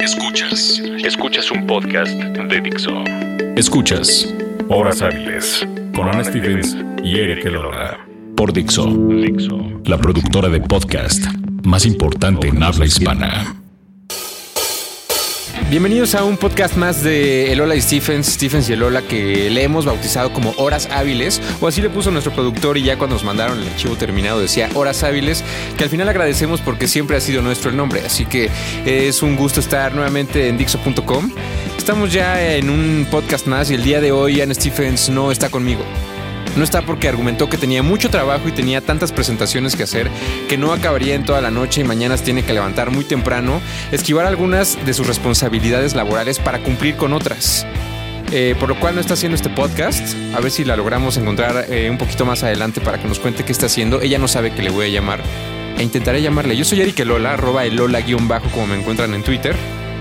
Escuchas. Escuchas un podcast de Dixo. Escuchas Horas Hábiles con Ana Stevens y Eric Elora. Por Dixo. Dixo. La productora de podcast más importante en habla hispana. Bienvenidos a un podcast más de Elola y Stephens, Stephens y Elola, que le hemos bautizado como Horas Hábiles, o así le puso nuestro productor y ya cuando nos mandaron el archivo terminado decía Horas Hábiles, que al final agradecemos porque siempre ha sido nuestro el nombre, así que es un gusto estar nuevamente en Dixo.com. Estamos ya en un podcast más y el día de hoy Anne Stephens no está conmigo. No está porque argumentó que tenía mucho trabajo y tenía tantas presentaciones que hacer que no acabaría en toda la noche y mañana tiene que levantar muy temprano, esquivar algunas de sus responsabilidades laborales para cumplir con otras. Eh, por lo cual no está haciendo este podcast. A ver si la logramos encontrar eh, un poquito más adelante para que nos cuente qué está haciendo. Ella no sabe que le voy a llamar e intentaré llamarle. Yo soy Eric Elola, arroba elola-bajo como me encuentran en Twitter.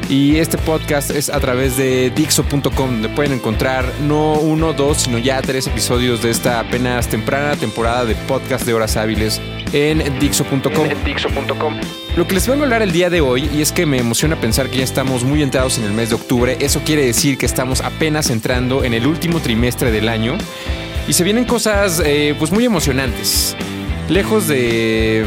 Y este podcast es a través de Dixo.com, donde pueden encontrar no uno, dos, sino ya tres episodios de esta apenas temprana temporada de podcast de horas hábiles en Dixo.com. Lo que les vengo a hablar el día de hoy, y es que me emociona pensar que ya estamos muy entrados en el mes de octubre, eso quiere decir que estamos apenas entrando en el último trimestre del año, y se vienen cosas eh, pues muy emocionantes. Lejos de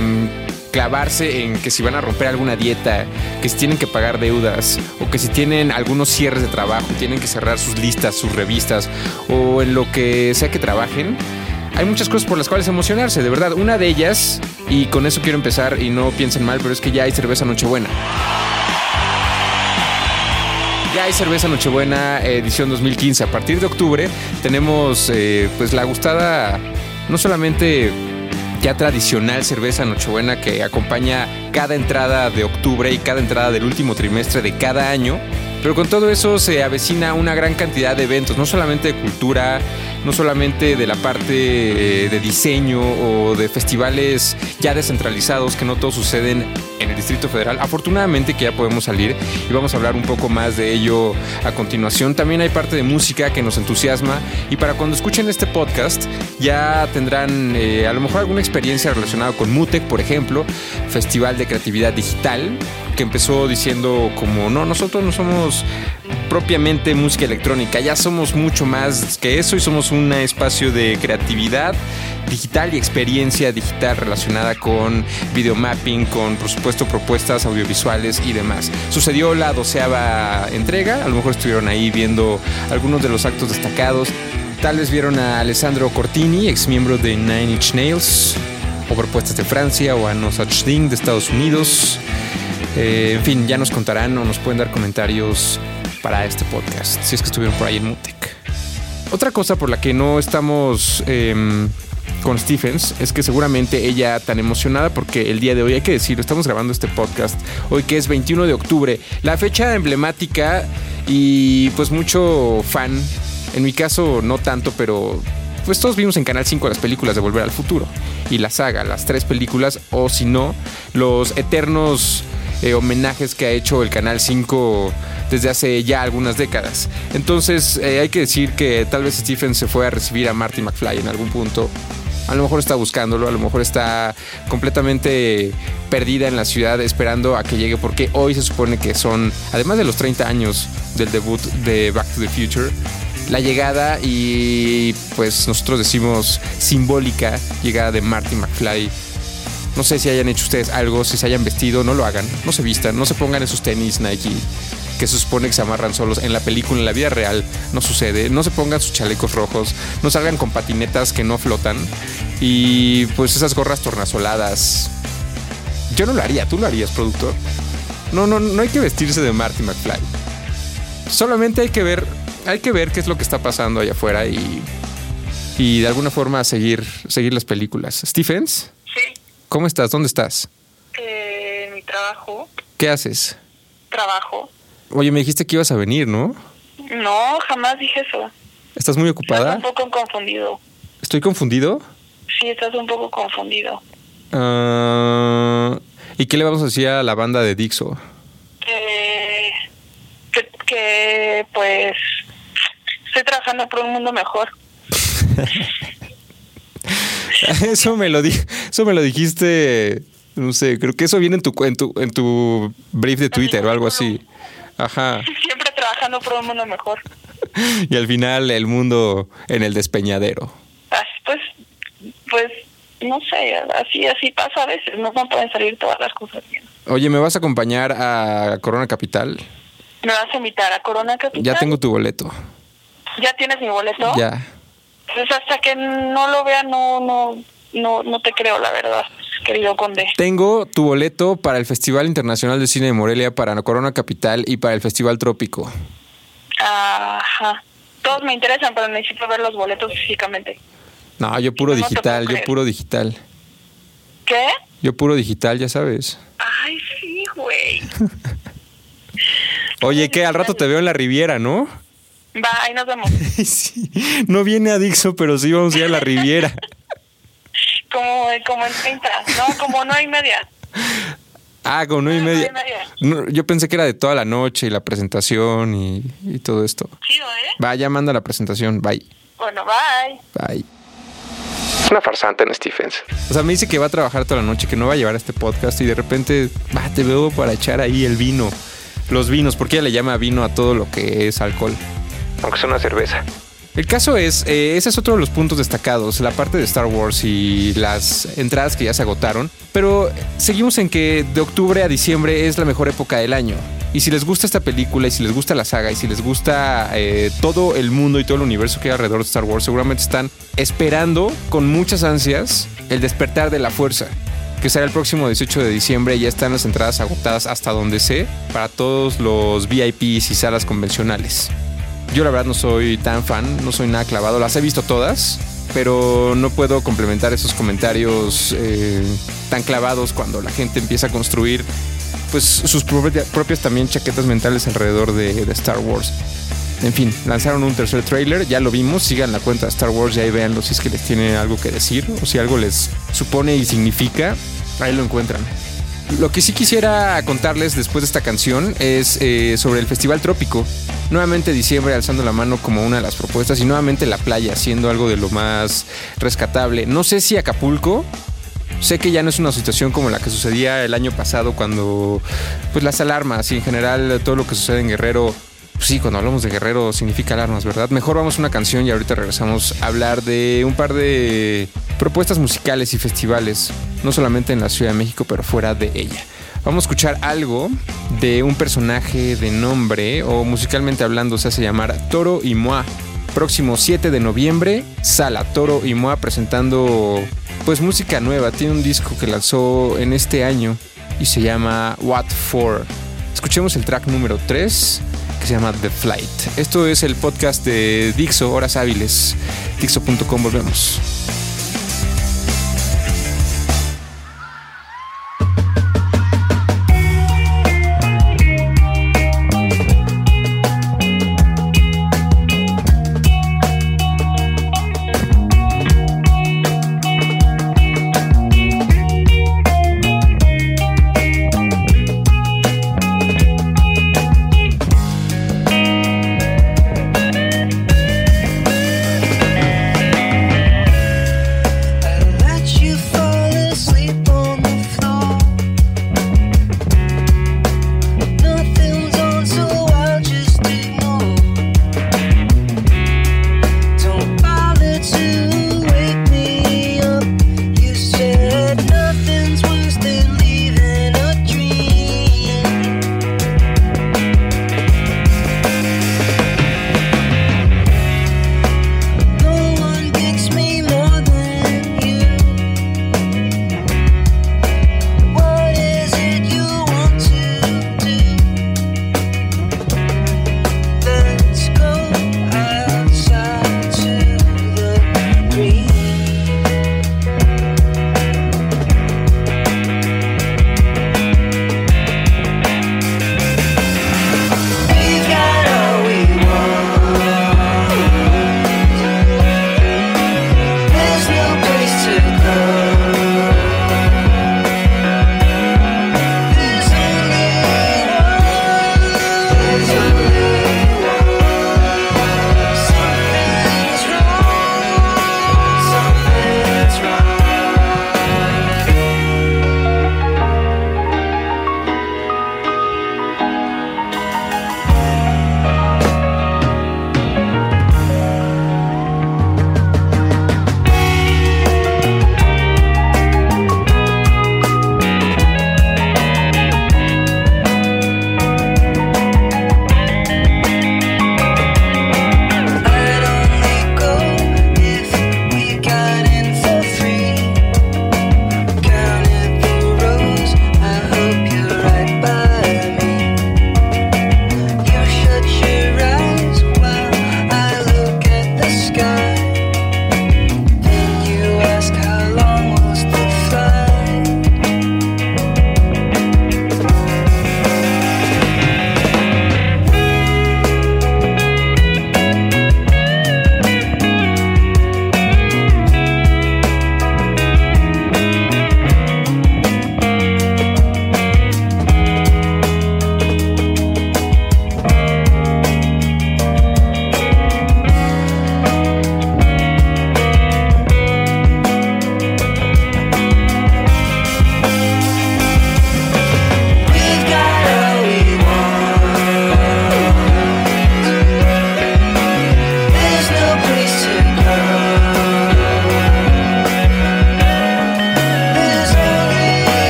clavarse en que si van a romper alguna dieta, que si tienen que pagar deudas, o que si tienen algunos cierres de trabajo, tienen que cerrar sus listas, sus revistas, o en lo que sea que trabajen. Hay muchas cosas por las cuales emocionarse, de verdad. Una de ellas, y con eso quiero empezar, y no piensen mal, pero es que ya hay cerveza Nochebuena. Ya hay cerveza Nochebuena edición 2015. A partir de octubre tenemos eh, pues la gustada, no solamente ya tradicional cerveza Nochebuena que acompaña cada entrada de octubre y cada entrada del último trimestre de cada año. Pero con todo eso se avecina una gran cantidad de eventos, no solamente de cultura, no solamente de la parte eh, de diseño o de festivales ya descentralizados, que no todos suceden en el Distrito Federal. Afortunadamente que ya podemos salir y vamos a hablar un poco más de ello a continuación. También hay parte de música que nos entusiasma y para cuando escuchen este podcast ya tendrán eh, a lo mejor alguna experiencia relacionada con Mutec, por ejemplo, Festival de Creatividad Digital, que empezó diciendo como no, nosotros no somos propiamente música electrónica, ya somos mucho más que eso y somos un espacio de creatividad digital y experiencia digital relacionada con videomapping, con por supuesto propuestas audiovisuales y demás. Sucedió la doceava entrega, a lo mejor estuvieron ahí viendo algunos de los actos destacados. Tal vez vieron a Alessandro Cortini, ex miembro de Nine Inch Nails, o propuestas de Francia, o a No Such Thing de Estados Unidos. Eh, en fin, ya nos contarán o nos pueden dar comentarios para este podcast, si es que estuvieron por ahí en Mutec. Otra cosa por la que no estamos em, con Stephens es que seguramente ella tan emocionada porque el día de hoy, hay que decirlo, estamos grabando este podcast hoy que es 21 de octubre, la fecha emblemática y pues mucho fan, en mi caso no tanto, pero pues todos vimos en Canal 5 las películas de Volver al Futuro y la saga, las tres películas o si no, los eternos eh, homenajes que ha hecho el Canal 5 desde hace ya algunas décadas. Entonces eh, hay que decir que tal vez Stephen se fue a recibir a Marty McFly en algún punto. A lo mejor está buscándolo, a lo mejor está completamente perdida en la ciudad esperando a que llegue porque hoy se supone que son, además de los 30 años del debut de Back to the Future, la llegada y pues nosotros decimos simbólica llegada de Marty McFly no sé si hayan hecho ustedes algo, si se hayan vestido, no lo hagan, no se vistan, no se pongan esos tenis Nike que se supone que se amarran solos. En la película, en la vida real, no sucede. No se pongan sus chalecos rojos, no salgan con patinetas que no flotan y pues esas gorras tornasoladas. Yo no lo haría, tú lo harías, productor. No, no, no hay que vestirse de Marty McFly. Solamente hay que ver, hay que ver qué es lo que está pasando allá afuera y, y de alguna forma seguir, seguir las películas. Stephens. ¿Cómo estás? ¿Dónde estás? Eh, mi trabajo. ¿Qué haces? Trabajo. Oye, me dijiste que ibas a venir, ¿no? No, jamás dije eso. ¿Estás muy ocupada? Estás un poco confundido. ¿Estoy confundido? Sí, estás un poco confundido. Uh, ¿Y qué le vamos a decir a la banda de Dixo? Que, que, que pues estoy trabajando por un mundo mejor. eso me lo di eso me lo dijiste, no sé, creo que eso viene en tu en tu, en tu brief de Twitter o algo así. Ajá. Siempre trabajando por un mundo mejor. y al final el mundo en el despeñadero. Pues, pues, no sé, así, así pasa a veces, no, no pueden salir todas las cosas bien. Oye, ¿me vas a acompañar a Corona Capital? ¿Me vas a invitar a Corona Capital? Ya tengo tu boleto. ¿Ya tienes mi boleto? Ya. Pues hasta que no lo vea, no, no, no, no te creo, la verdad, querido conde. Tengo tu boleto para el Festival Internacional de Cine de Morelia, para Corona Capital y para el Festival Trópico. Ajá. Todos me interesan, pero necesito ver los boletos físicamente. No, yo puro digital, yo puro digital. ¿Qué? Yo puro digital, ya sabes. Ay, sí, güey. Oye, ¿qué? Al rato te veo en la Riviera, ¿no? Va, ahí nos vemos. sí. No viene a Dixo, pero sí vamos a ir a la Riviera. como, como en 30, no, como no hay media. Ah, como nueve y media. yo pensé que era de toda la noche y la presentación y, todo esto. Chido, ¿eh? Vaya, manda la presentación. Bye. Bueno, bye. Bye. Es una farsante en Stephens. O sea, me dice que va a trabajar toda la noche, que no va a llevar este podcast y de repente, va, te veo para echar ahí el vino. Los vinos, porque ella le llama vino a todo lo que es alcohol. Aunque es una cerveza. El caso es, eh, ese es otro de los puntos destacados, la parte de Star Wars y las entradas que ya se agotaron, pero seguimos en que de octubre a diciembre es la mejor época del año. Y si les gusta esta película y si les gusta la saga y si les gusta eh, todo el mundo y todo el universo que hay alrededor de Star Wars, seguramente están esperando con muchas ansias el despertar de la fuerza que será el próximo 18 de diciembre. Ya están las entradas agotadas hasta donde sé para todos los VIPs y salas convencionales. Yo la verdad no soy tan fan, no soy nada clavado, las he visto todas, pero no puedo complementar esos comentarios eh, tan clavados cuando la gente empieza a construir pues sus propias también chaquetas mentales alrededor de, Star Wars. En fin, lanzaron un tercer trailer, ya lo vimos, sigan la cuenta de Star Wars y ahí véanlo si es que les tiene algo que decir o si algo les supone y significa, ahí lo encuentran. Lo que sí quisiera contarles después de esta canción es eh, sobre el Festival Trópico. Nuevamente diciembre alzando la mano como una de las propuestas y nuevamente la playa siendo algo de lo más rescatable. No sé si Acapulco, sé que ya no es una situación como la que sucedía el año pasado cuando pues las alarmas y en general todo lo que sucede en Guerrero pues sí, cuando hablamos de Guerrero significa alarmas, ¿verdad? Mejor vamos a una canción y ahorita regresamos a hablar de un par de propuestas musicales y festivales, no solamente en la Ciudad de México, pero fuera de ella. Vamos a escuchar algo de un personaje de nombre, o musicalmente hablando se hace llamar Toro y Moa. Próximo 7 de noviembre, Sala Toro y Moa presentando pues música nueva. Tiene un disco que lanzó en este año y se llama What For. Escuchemos el track número 3 que se llama The Flight. Esto es el podcast de Dixo, Horas Hábiles. Dixo.com, volvemos.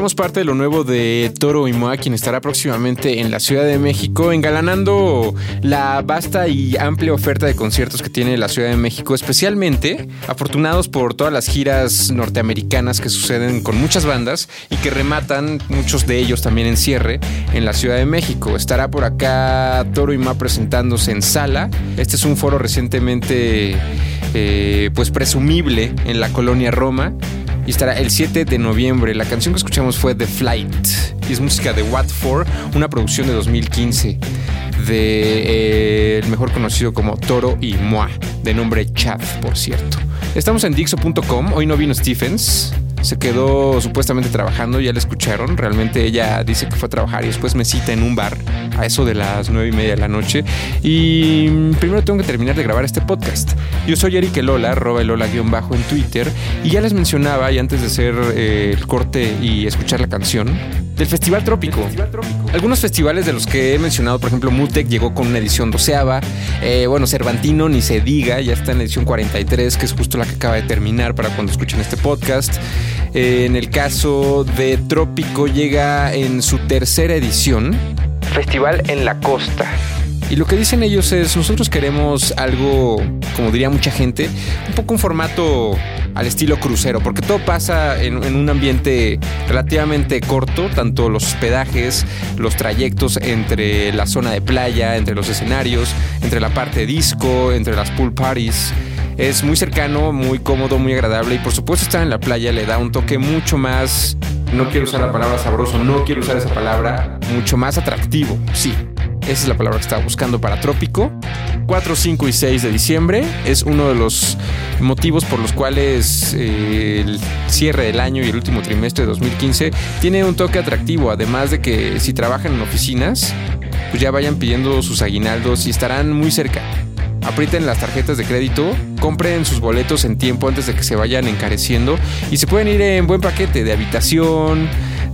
Escuchamos parte de lo nuevo de Toro y Moa, quien estará próximamente en la Ciudad de México, engalanando la vasta y amplia oferta de conciertos que tiene la Ciudad de México, especialmente afortunados por todas las giras norteamericanas que suceden con muchas bandas y que rematan, muchos de ellos también en cierre, en la Ciudad de México. Estará por acá Toro y Moa presentándose en sala. Este es un foro recientemente eh, pues presumible en la colonia Roma y estará el 7 de noviembre. La canción que escuchamos fue The Flight y es música de What For, una producción de 2015 de eh, mejor conocido como Toro y Moi, de nombre Chad, por cierto. Estamos en Dixo.com, hoy no vino Stephens, se quedó supuestamente trabajando, ya la escucharon. Realmente ella dice que fue a trabajar y después me cita en un bar a eso de las nueve y media de la noche. Y primero tengo que terminar de grabar este podcast. Yo soy Eric Elola, arroba Elola-bajo en Twitter. Y ya les mencionaba, y antes de hacer eh, el corte y escuchar la canción, del Festival Trópico. Algunos festivales de los que he mencionado, por ejemplo, Mutec llegó con una edición doceava. Eh, bueno, Cervantino ni se diga, ya está en la edición 43, que es justo la que acaba de terminar para cuando escuchen este podcast. Eh, en el caso de Trópico llega en su tercera edición. Festival en la Costa. Y lo que dicen ellos es, nosotros queremos algo, como diría mucha gente, un poco un formato al estilo crucero, porque todo pasa en, un ambiente relativamente corto, tanto los hospedajes, los trayectos entre la zona de playa, entre los escenarios, entre la parte disco, entre las pool parties. Es muy cercano, muy cómodo, muy agradable y por supuesto estar en la playa le da un toque mucho más, no quiero usar la palabra sabroso, no quiero usar esa palabra, mucho más atractivo, sí. Esa es la palabra que estaba buscando para Trópico. 4, 5 y 6 de diciembre es uno de los motivos por los cuales eh, el cierre del año y el último trimestre de 2015 tiene un toque atractivo, además de que si trabajan en oficinas, pues ya vayan pidiendo sus aguinaldos y estarán muy cerca aprieten las tarjetas de crédito, compren sus boletos en tiempo antes de que se vayan encareciendo y se pueden ir en buen paquete de habitación,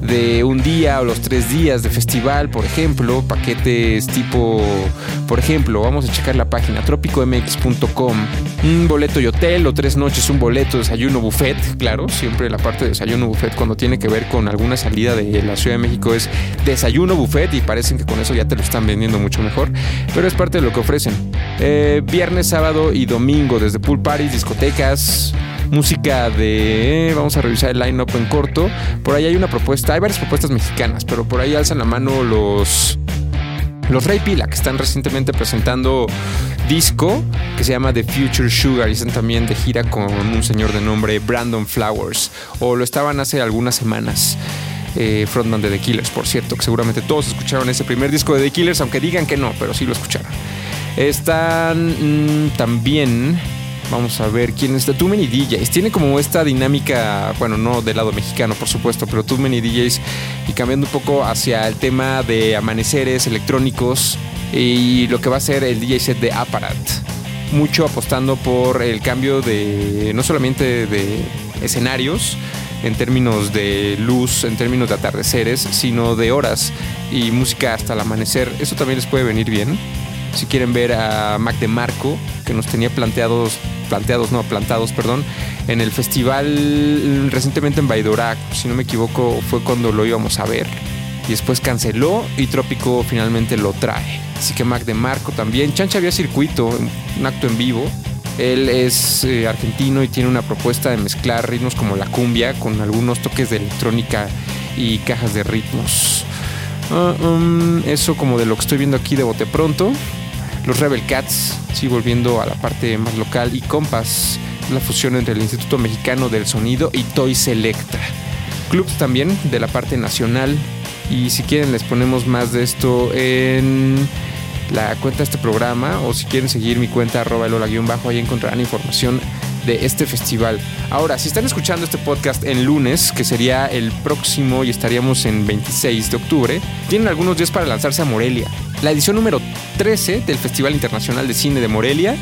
de un día o los tres días de festival, por ejemplo, paquetes tipo, por ejemplo, vamos a checar la página tropicomx.com, un boleto y hotel o tres noches, un boleto, desayuno buffet, claro, siempre la parte de desayuno buffet cuando tiene que ver con alguna salida de la Ciudad de México es desayuno buffet y parecen que con eso ya te lo están vendiendo mucho mejor, pero es parte de lo que ofrecen. Eh, viernes, sábado y domingo desde pool parties, discotecas, música de. Vamos a revisar el line-up en corto. Por ahí hay una propuesta, hay varias propuestas mexicanas, pero por ahí alzan la mano los. Los Rey Pila, que están recientemente presentando disco que se llama The Future Sugar y están también de gira con un señor de nombre Brandon Flowers, o lo estaban hace algunas semanas. Eh, frontman de The Killers, por cierto, que seguramente todos escucharon ese primer disco de The Killers, aunque digan que no, pero sí lo escucharon. Están mm, también Vamos a ver quién está. Too Many DJs. Tiene como esta dinámica, bueno, no del lado mexicano, por supuesto, pero Too Many DJs. Y cambiando un poco hacia el tema de amaneceres electrónicos y lo que va a ser el DJ set de Apparat. Mucho apostando por el cambio de, no solamente de escenarios, en términos de luz, en términos de atardeceres, sino de horas y música hasta el amanecer. Eso también les puede venir bien. Si quieren ver a Mac de Marco, que nos tenía planteados planteados, no, plantados, perdón, en el festival recientemente en Baidorac, si no me equivoco, fue cuando lo íbamos a ver. Y después canceló y Trópico finalmente lo trae. Así que Mac de Marco también. Chancha había circuito, un acto en vivo. Él es eh, argentino y tiene una propuesta de mezclar ritmos como la cumbia con algunos toques de electrónica y cajas de ritmos. Ah, um, eso como de lo que estoy viendo aquí de bote pronto. Los Rebel Cats, sí, volviendo a la parte más local, y Compass, la fusión entre el Instituto Mexicano del Sonido y Toy Selecta. Clubs también de la parte nacional. Y si quieren les ponemos más de esto en la cuenta de este programa o si quieren seguir mi cuenta arroba bajo ahí encontrarán información de este festival. Ahora, si están escuchando este podcast en lunes, que sería el próximo y estaríamos en 26 de octubre, tienen algunos días para lanzarse a Morelia. La edición número 13 del Festival Internacional de Cine de Morelia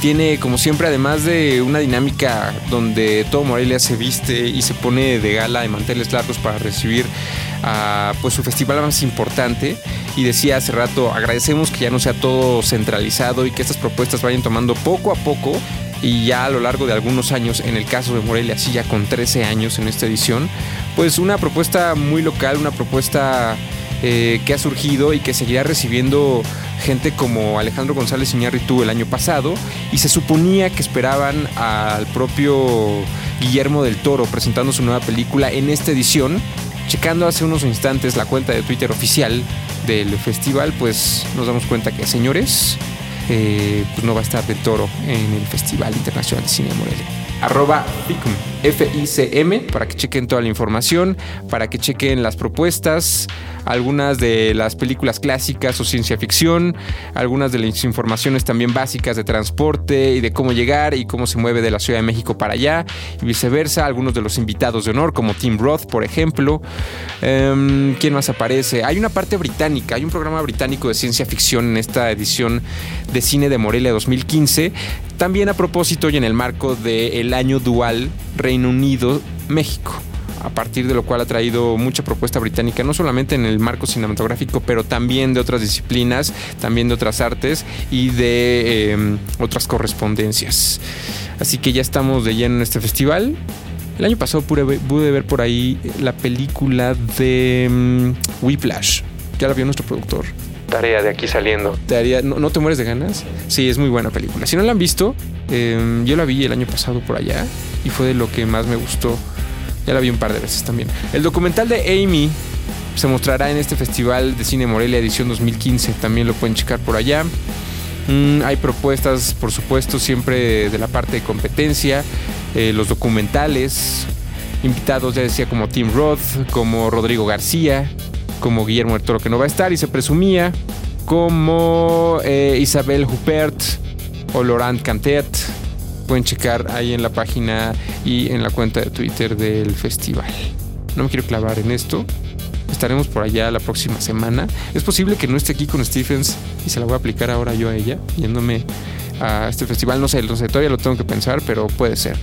tiene como siempre además de una dinámica donde todo Morelia se viste y se pone de gala de manteles largos para recibir a pues su festival más importante y decía hace rato agradecemos que ya no sea todo centralizado y que estas propuestas vayan tomando poco a poco y ya a lo largo de algunos años, en el caso de Morelia, así ya con 13 años en esta edición, pues una propuesta muy local, una propuesta eh, que ha surgido y que seguirá recibiendo gente como Alejandro González Iñárritu el año pasado y se suponía que esperaban al propio Guillermo del Toro presentando su nueva película en esta edición. Checando hace unos instantes la cuenta de Twitter oficial del festival, pues nos damos cuenta que, señores, eh, pues no va a estar del Toro en el Festival Internacional de Cine de Morelia arroba FICM, F-I-C-M, para que chequen toda la información, para que chequen las propuestas, algunas de las películas clásicas o ciencia ficción, algunas de las informaciones también básicas de transporte y de cómo llegar y cómo se mueve de la Ciudad de México para allá y viceversa, algunos de los invitados de honor como Tim Roth, por ejemplo. Em, ¿Quién más aparece? Hay una parte británica, hay un programa británico de ciencia ficción en esta edición de cine de Morelia 2015 también a propósito y en el marco del año dual Reino Unido-México a partir de lo cual ha traído mucha propuesta británica, no solamente en el marco cinematográfico, pero también de otras disciplinas, también de otras artes y de em, otras correspondencias. Así que ya estamos de lleno en este festival. El año pasado pude, ver por ahí la película de um, Whiplash. Ya la vio nuestro productor tarea de aquí saliendo. Te ¿no, te mueres de ganas? Sí, es muy buena película. Si no la han visto, em, yo la vi el año pasado por allá y fue de lo que más me gustó. Ya la vi un par de veces también. El documental de Amy se mostrará en este Festival de Cine Morelia edición 2015. También lo pueden checar por allá. Mm, hay propuestas, por supuesto, siempre de la parte de competencia. Eh, los documentales. Invitados, ya decía, como Tim Roth, como Rodrigo García, como Guillermo del Toro que no va a estar y se presumía como eh, Isabel Huppert o Laurent Cantet. Pueden checar ahí en la página y en la cuenta de Twitter del festival. No me quiero clavar en esto. Estaremos por allá la próxima semana. Es posible que no esté aquí con Stephens y se la voy a aplicar ahora yo a ella, yéndome a este festival. No sé, no sé, todavía lo tengo que pensar, pero puede ser.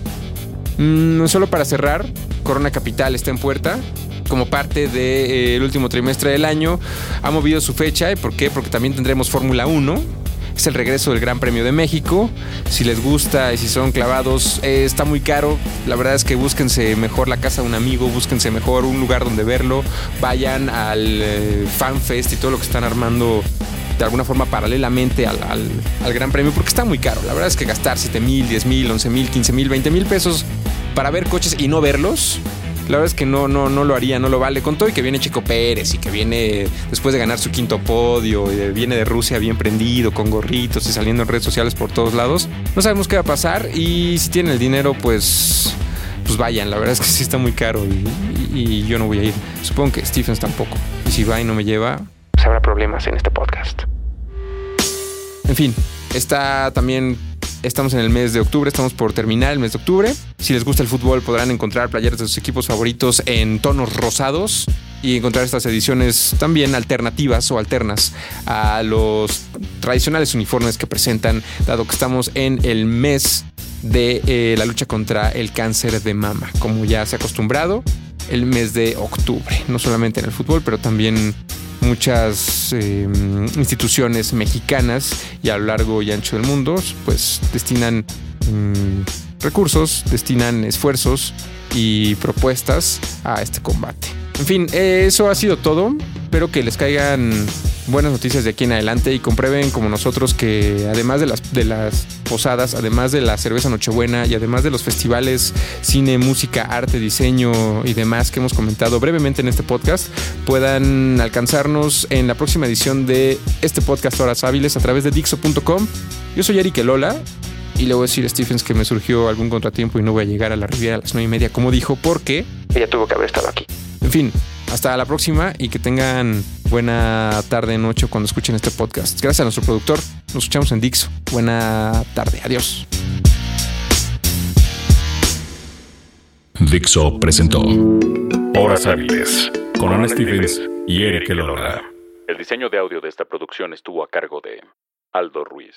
Mm, solo para cerrar, Corona Capital está en puerta como parte del de, eh, último trimestre del año. Ha movido su fecha. ¿Y por qué? Porque también tendremos Fórmula 1. Es el regreso del Gran Premio de México. Si les gusta y si son clavados, eh, está muy caro. La verdad es que búsquense mejor la casa de un amigo, búsquense mejor un lugar donde verlo. Vayan al eh, FanFest y todo lo que están armando de alguna forma paralelamente al, al, Gran Premio, porque está muy caro. La verdad es que gastar 7 mil, 10 mil, 11 mil, 15 mil, 20 mil pesos para ver coches y no verlos, la verdad es que no, no, no lo haría, no lo vale. Con todo y que viene Chico Pérez y que viene después de ganar su quinto podio, y viene de Rusia bien prendido, con gorritos y saliendo en redes sociales por todos lados. No sabemos qué va a pasar y si tienen el dinero, pues, pues vayan. La verdad es que sí está muy caro y, yo no voy a ir. Supongo que Stephens tampoco. Y si va y no me lleva, pues habrá problemas en este podcast. En fin, está también Estamos en el mes de octubre, estamos por terminar el mes de octubre. Si les gusta el fútbol podrán encontrar playeras de sus equipos favoritos en tonos rosados y encontrar estas ediciones también alternativas o alternas a los tradicionales uniformes que presentan, dado que estamos en el mes de eh, la lucha contra el cáncer de mama, como ya se ha acostumbrado, el mes de octubre, no solamente en el fútbol, pero también muchas em, instituciones mexicanas y a lo largo y ancho del mundo, pues destinan mm, recursos, destinan esfuerzos y propuestas a este combate. En fin, eso ha sido todo. Espero que les caigan buenas noticias de aquí en adelante y comprueben como nosotros que además de las, de las posadas, además de la cerveza Nochebuena y además de los festivales cine, música, arte, diseño y demás que hemos comentado brevemente en este podcast, puedan alcanzarnos en la próxima edición de este podcast Horas Hábiles a través de Dixo.com. Yo soy Eric Elola y le voy a decir a Stephens que me surgió algún contratiempo y no voy a llegar a la Riviera a las nueve y media, como dijo, porque ella tuvo que haber estado aquí. En fin, hasta la próxima y que tengan buena tarde, noche cuando escuchen este podcast. Gracias a nuestro productor. Nos escuchamos en Dixo. Buena tarde. Adiós. Dixo presentó Horas Hábiles con Ana Stevens y Eric Elora. El diseño de audio de esta producción estuvo a cargo de Aldo Ruiz.